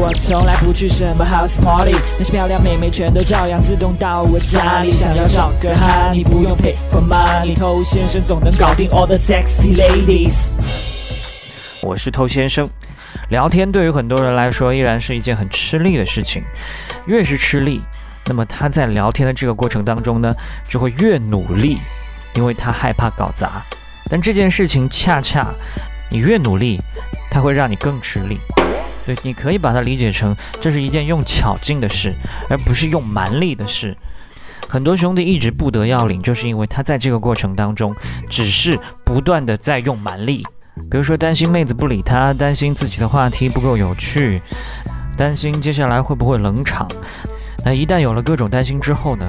我从来不去什么 house party，那些漂亮妹妹全都照样自动到我家里。想要找个哈，你不用 pay for money，偷先生总能搞定 all the sexy ladies。我是偷先生。聊天对于很多人来说依然是一件很吃力的事情，越是吃力，那么他在聊天的这个过程当中呢，就会越努力，因为他害怕搞砸。但这件事情恰恰，你越努力，它会让你更吃力。对，你可以把它理解成这是一件用巧劲的事，而不是用蛮力的事。很多兄弟一直不得要领，就是因为他在这个过程当中，只是不断的在用蛮力。比如说担心妹子不理他，担心自己的话题不够有趣，担心接下来会不会冷场。那一旦有了各种担心之后呢，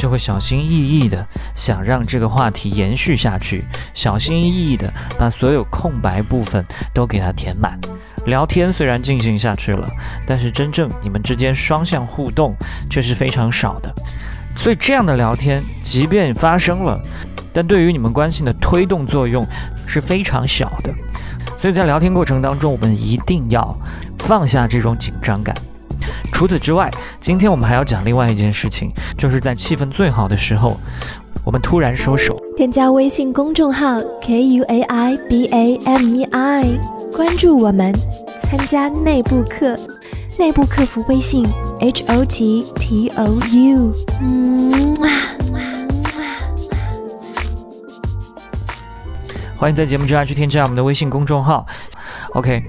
就会小心翼翼的想让这个话题延续下去，小心翼翼的把所有空白部分都给它填满。聊天虽然进行下去了，但是真正你们之间双向互动却是非常少的。所以这样的聊天，即便发生了。但对于你们关系的推动作用是非常小的，所以在聊天过程当中，我们一定要放下这种紧张感。除此之外，今天我们还要讲另外一件事情，就是在气氛最好的时候，我们突然收手。添加微信公众号 k u a i b a m e i，关注我们，参加内部课，内部客服微信 h o t t o u。嗯。欢迎在节目之外去添加我们的微信公众号。OK，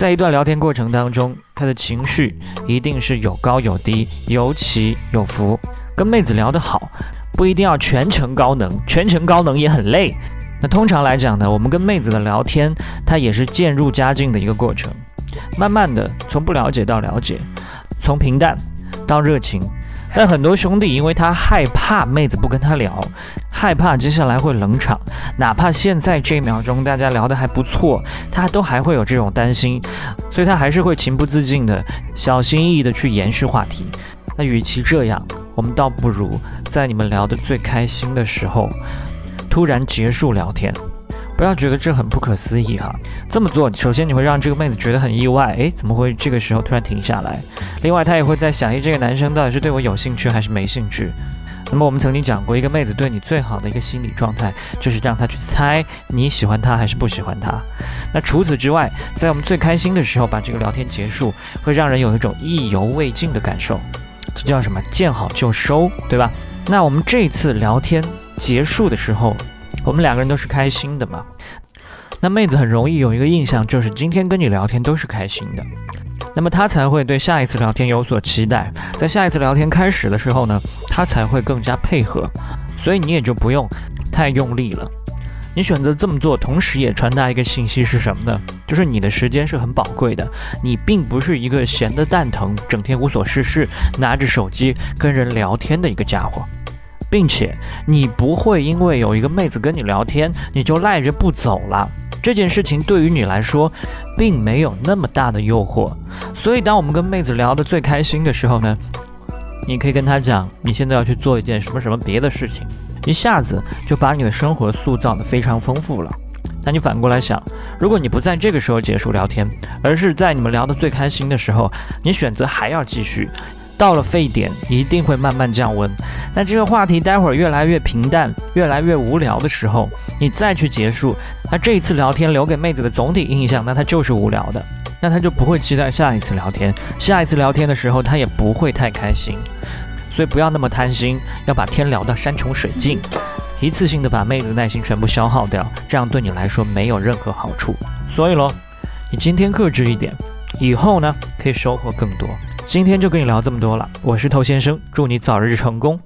在一段聊天过程当中，他的情绪一定是有高有低，有起有伏。跟妹子聊得好，不一定要全程高能，全程高能也很累。那通常来讲呢，我们跟妹子的聊天，它也是渐入佳境的一个过程，慢慢的从不了解到了解，从平淡到热情。但很多兄弟因为他害怕妹子不跟他聊。害怕接下来会冷场，哪怕现在这一秒钟大家聊得还不错，他都还会有这种担心，所以他还是会情不自禁的小心翼翼的去延续话题。那与其这样，我们倒不如在你们聊得最开心的时候，突然结束聊天。不要觉得这很不可思议哈，这么做首先你会让这个妹子觉得很意外，诶，怎么会这个时候突然停下来？另外她也会在想，诶，这个男生到底是对我有兴趣还是没兴趣？那么我们曾经讲过，一个妹子对你最好的一个心理状态，就是让她去猜你喜欢她还是不喜欢她。那除此之外，在我们最开心的时候把这个聊天结束，会让人有一种意犹未尽的感受，这叫什么？见好就收，对吧？那我们这次聊天结束的时候，我们两个人都是开心的嘛？那妹子很容易有一个印象，就是今天跟你聊天都是开心的。那么他才会对下一次聊天有所期待，在下一次聊天开始的时候呢，他才会更加配合，所以你也就不用太用力了。你选择这么做，同时也传达一个信息是什么呢？就是你的时间是很宝贵的，你并不是一个闲得蛋疼、整天无所事事、拿着手机跟人聊天的一个家伙，并且你不会因为有一个妹子跟你聊天，你就赖着不走了。这件事情对于你来说，并没有那么大的诱惑，所以当我们跟妹子聊得最开心的时候呢，你可以跟她讲，你现在要去做一件什么什么别的事情，一下子就把你的生活塑造得非常丰富了。那你反过来想，如果你不在这个时候结束聊天，而是在你们聊得最开心的时候，你选择还要继续。到了沸点，一定会慢慢降温。那这个话题待会儿越来越平淡，越来越无聊的时候，你再去结束，那这一次聊天留给妹子的总体印象，那她就是无聊的，那她就不会期待下一次聊天。下一次聊天的时候，她也不会太开心。所以不要那么贪心，要把天聊到山穷水尽，一次性的把妹子耐心全部消耗掉，这样对你来说没有任何好处。所以咯，你今天克制一点，以后呢可以收获更多。今天就跟你聊这么多了，我是头先生，祝你早日成功。